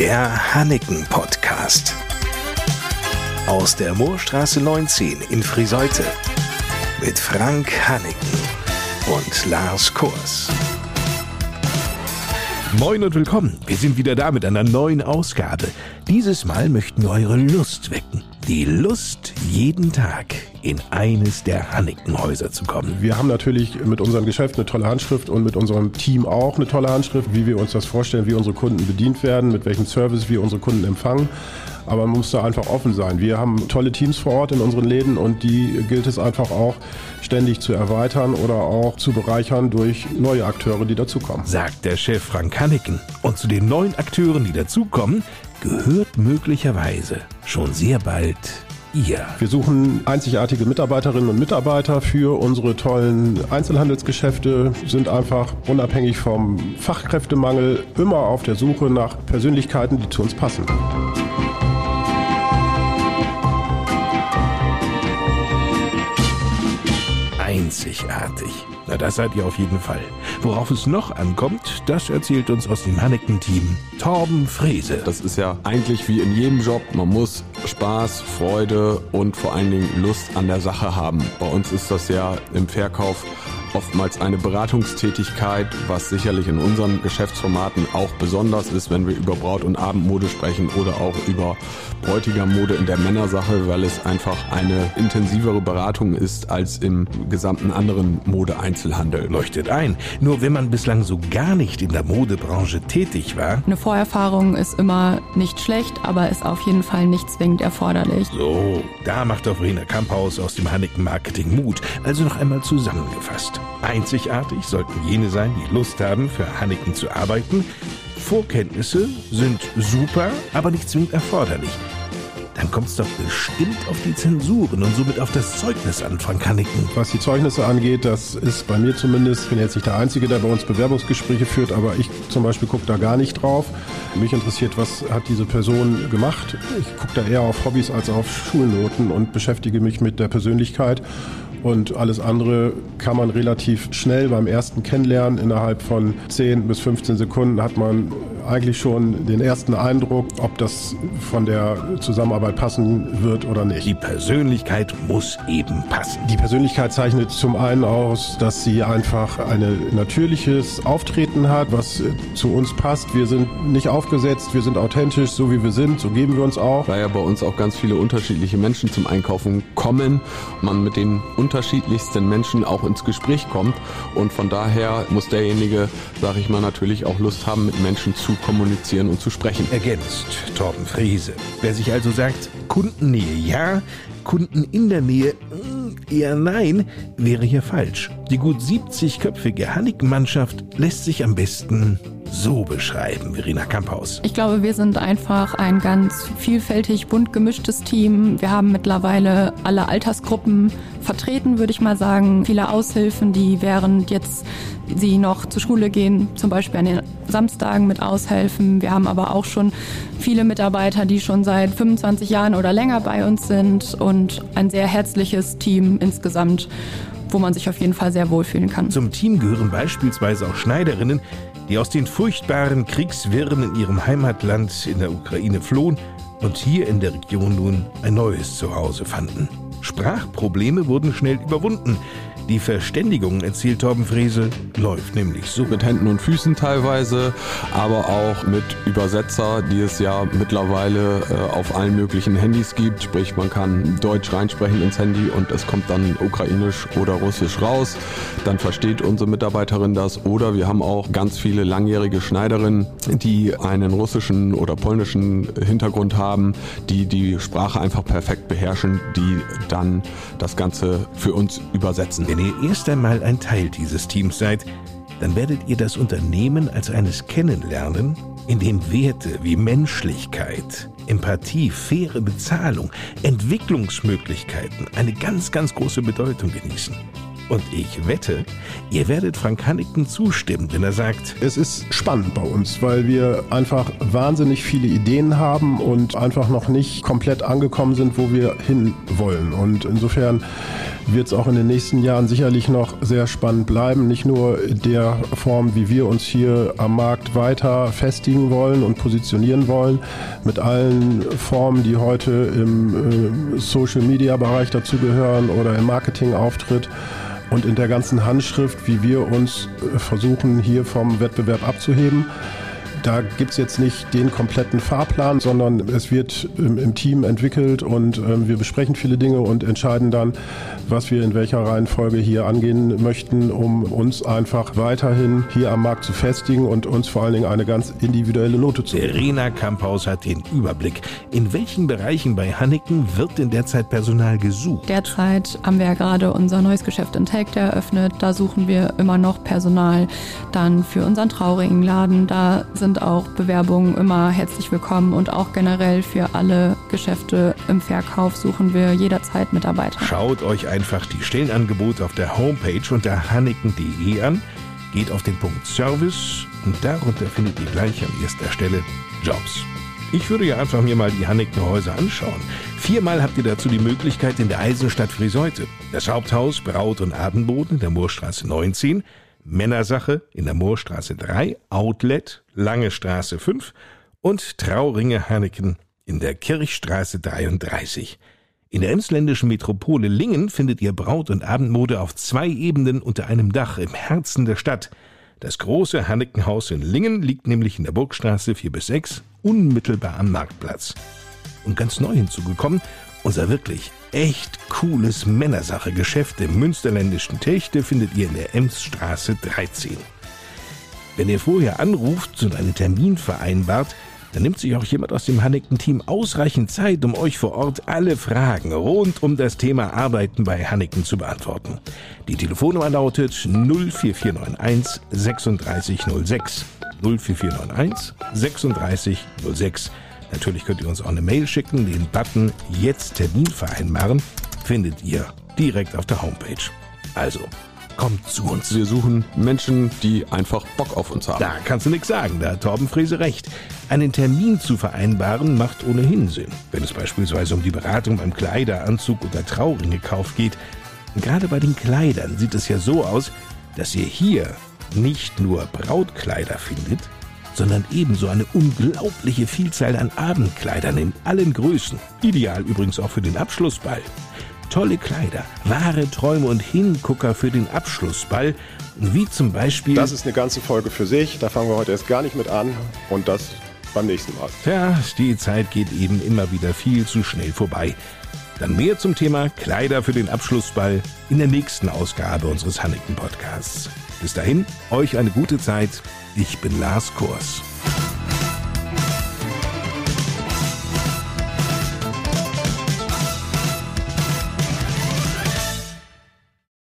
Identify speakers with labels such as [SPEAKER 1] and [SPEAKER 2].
[SPEAKER 1] Der Hanneken Podcast. Aus der Moorstraße 19 in Friseute. Mit Frank Hanneken und Lars Kurs. Moin und willkommen. Wir sind wieder da mit einer neuen Ausgabe. Dieses Mal möchten wir eure Lust wecken. Die Lust, jeden Tag in eines der Hannikenhäuser zu kommen.
[SPEAKER 2] Wir haben natürlich mit unserem Geschäft eine tolle Handschrift und mit unserem Team auch eine tolle Handschrift, wie wir uns das vorstellen, wie unsere Kunden bedient werden, mit welchem Service wir unsere Kunden empfangen. Aber man muss da einfach offen sein. Wir haben tolle Teams vor Ort in unseren Läden und die gilt es einfach auch ständig zu erweitern oder auch zu bereichern durch neue Akteure, die dazukommen.
[SPEAKER 1] Sagt der Chef Frank Hanniken. Und zu den neuen Akteuren, die dazukommen, gehört möglicherweise schon sehr bald ihr.
[SPEAKER 2] Wir suchen einzigartige Mitarbeiterinnen und Mitarbeiter für unsere tollen Einzelhandelsgeschäfte, sind einfach unabhängig vom Fachkräftemangel immer auf der Suche nach Persönlichkeiten, die zu uns passen.
[SPEAKER 1] Einzigartig. Na, das seid ihr auf jeden Fall. Worauf es noch ankommt, das erzählt uns aus dem Hanneken-Team Torben Frese.
[SPEAKER 3] Das ist ja eigentlich wie in jedem Job. Man muss Spaß, Freude und vor allen Dingen Lust an der Sache haben. Bei uns ist das ja im Verkauf oftmals eine Beratungstätigkeit, was sicherlich in unseren Geschäftsformaten auch besonders ist, wenn wir über Braut- und Abendmode sprechen oder auch über Bräutigammode in der Männersache, weil es einfach eine intensivere Beratung ist als im gesamten anderen Modeeinzelhandel.
[SPEAKER 1] Leuchtet ein. Nur wenn man bislang so gar nicht in der Modebranche tätig war.
[SPEAKER 4] Eine Vorerfahrung ist immer nicht schlecht, aber ist auf jeden Fall nicht zwingend erforderlich.
[SPEAKER 1] So, da macht doch Verena Kamphaus aus dem Hanneken Marketing Mut. Also noch einmal zusammengefasst. Einzigartig sollten jene sein, die Lust haben, für Hanneken zu arbeiten. Vorkenntnisse sind super, aber nicht zwingend erforderlich. Dann kommt es doch bestimmt auf die Zensuren und somit auf das Zeugnis an, Frank Hanneken.
[SPEAKER 2] Was die Zeugnisse angeht, das ist bei mir zumindest, ich bin jetzt nicht der Einzige, der bei uns Bewerbungsgespräche führt, aber ich zum Beispiel gucke da gar nicht drauf. Mich interessiert, was hat diese Person gemacht. Ich gucke da eher auf Hobbys als auf Schulnoten und beschäftige mich mit der Persönlichkeit. Und alles andere kann man relativ schnell beim ersten Kennenlernen. Innerhalb von 10 bis 15 Sekunden hat man eigentlich schon den ersten Eindruck, ob das von der Zusammenarbeit passen wird oder nicht.
[SPEAKER 1] Die Persönlichkeit muss eben passen.
[SPEAKER 2] Die Persönlichkeit zeichnet zum einen aus, dass sie einfach ein natürliches Auftreten hat, was zu uns passt. Wir sind nicht aufgesetzt, wir sind authentisch, so wie wir sind, so geben wir uns auch.
[SPEAKER 3] Da ja bei uns auch ganz viele unterschiedliche Menschen zum Einkaufen kommen, man mit den unterschiedlichsten Menschen auch ins Gespräch kommt und von daher muss derjenige, sag ich mal, natürlich auch Lust haben, mit Menschen zu kommunizieren und zu sprechen.
[SPEAKER 1] Ergänzt Torben Friese. Wer sich also sagt, Kundennähe ja, Kunden in der Nähe mm, eher nein, wäre hier falsch. Die gut 70-köpfige Hannig-Mannschaft lässt sich am besten so beschreiben, Verena Kamphaus.
[SPEAKER 4] Ich glaube, wir sind einfach ein ganz vielfältig bunt gemischtes Team. Wir haben mittlerweile alle Altersgruppen vertreten, würde ich mal sagen. Viele Aushilfen, die während jetzt sie noch zur Schule gehen, zum Beispiel an den Samstagen mit aushelfen. Wir haben aber auch schon viele Mitarbeiter, die schon seit 25 Jahren oder länger bei uns sind und ein sehr herzliches Team insgesamt wo man sich auf jeden Fall sehr wohlfühlen kann.
[SPEAKER 1] Zum Team gehören beispielsweise auch Schneiderinnen, die aus den furchtbaren Kriegswirren in ihrem Heimatland in der Ukraine flohen und hier in der Region nun ein neues Zuhause fanden. Sprachprobleme wurden schnell überwunden. Die Verständigung, erzählt Torben Fresel, läuft nämlich so.
[SPEAKER 3] Mit Händen und Füßen teilweise, aber auch mit Übersetzer, die es ja mittlerweile äh, auf allen möglichen Handys gibt. Sprich, man kann Deutsch reinsprechen ins Handy und es kommt dann Ukrainisch oder Russisch raus. Dann versteht unsere Mitarbeiterin das. Oder wir haben auch ganz viele langjährige Schneiderinnen, die einen russischen oder polnischen Hintergrund haben, die die Sprache einfach perfekt beherrschen, die dann das Ganze für uns übersetzen.
[SPEAKER 1] Wenn ihr erst einmal ein Teil dieses Teams seid, dann werdet ihr das Unternehmen als eines kennenlernen, in dem Werte wie Menschlichkeit, Empathie, faire Bezahlung, Entwicklungsmöglichkeiten eine ganz, ganz große Bedeutung genießen. Und ich wette, ihr werdet Frank Hanneken zustimmen, wenn er sagt,
[SPEAKER 2] es ist spannend bei uns, weil wir einfach wahnsinnig viele Ideen haben und einfach noch nicht komplett angekommen sind, wo wir hin wollen. Und insofern wird es auch in den nächsten Jahren sicherlich noch sehr spannend bleiben. Nicht nur in der Form, wie wir uns hier am Markt weiter festigen wollen und positionieren wollen, mit allen Formen, die heute im äh, Social-Media-Bereich dazugehören oder im Marketing-Auftritt und in der ganzen Handschrift, wie wir uns äh, versuchen, hier vom Wettbewerb abzuheben. Da gibt es jetzt nicht den kompletten Fahrplan, sondern es wird im, im Team entwickelt und äh, wir besprechen viele Dinge und entscheiden dann, was wir in welcher Reihenfolge hier angehen möchten, um uns einfach weiterhin hier am Markt zu festigen und uns vor allen Dingen eine ganz individuelle Note zu
[SPEAKER 1] geben. Verena Kamphaus hat den Überblick. In welchen Bereichen bei Hanneken wird denn derzeit Personal gesucht?
[SPEAKER 4] Derzeit haben wir ja gerade unser neues Geschäft in Take eröffnet. Da suchen wir immer noch Personal. Dann für unseren traurigen Laden, da sind auch Bewerbungen immer herzlich willkommen und auch generell für alle Geschäfte im Verkauf suchen wir jederzeit Mitarbeiter.
[SPEAKER 1] Schaut euch ein einfach die Stellenangebote auf der Homepage unter hanneken.de an, geht auf den Punkt Service und darunter findet ihr gleich an erster Stelle Jobs. Ich würde ja einfach mir mal die Hanneken Häuser anschauen. Viermal habt ihr dazu die Möglichkeit in der Eisenstadt Friseute. Das Haupthaus Braut und Abendboden in der Moorstraße 19, Männersache in der Moorstraße 3, Outlet Lange Straße 5 und Trauringe Hanneken in der Kirchstraße 33. In der emsländischen Metropole Lingen findet ihr Braut- und Abendmode auf zwei Ebenen unter einem Dach im Herzen der Stadt. Das große Hanneckenhaus in Lingen liegt nämlich in der Burgstraße 4 bis 6, unmittelbar am Marktplatz. Und ganz neu hinzugekommen, unser wirklich echt cooles Männersache-Geschäft im münsterländischen Techte findet ihr in der Emsstraße 13. Wenn ihr vorher anruft und einen Termin vereinbart, dann nimmt sich auch jemand aus dem Hanneken-Team ausreichend Zeit, um euch vor Ort alle Fragen rund um das Thema Arbeiten bei Hanneken zu beantworten. Die Telefonnummer lautet 04491 3606. 04491 3606. Natürlich könnt ihr uns auch eine Mail schicken. Den Button Jetzt Termin vereinbaren findet ihr direkt auf der Homepage. Also, kommt zu uns.
[SPEAKER 3] Wir suchen Menschen, die einfach Bock auf uns haben.
[SPEAKER 1] Da kannst du nichts sagen, da hat Torben Friese recht. Einen Termin zu vereinbaren macht ohnehin Sinn, wenn es beispielsweise um die Beratung beim Kleideranzug oder Trauringekauf geht. Gerade bei den Kleidern sieht es ja so aus, dass ihr hier nicht nur Brautkleider findet, sondern ebenso eine unglaubliche Vielzahl an Abendkleidern in allen Größen. Ideal übrigens auch für den Abschlussball tolle Kleider, wahre Träume und Hingucker für den Abschlussball, wie zum Beispiel...
[SPEAKER 2] Das ist eine ganze Folge für sich, da fangen wir heute erst gar nicht mit an und das beim nächsten Mal.
[SPEAKER 1] Ja, die Zeit geht eben immer wieder viel zu schnell vorbei. Dann mehr zum Thema Kleider für den Abschlussball in der nächsten Ausgabe unseres Hanneken Podcasts. Bis dahin, euch eine gute Zeit. Ich bin Lars Kors.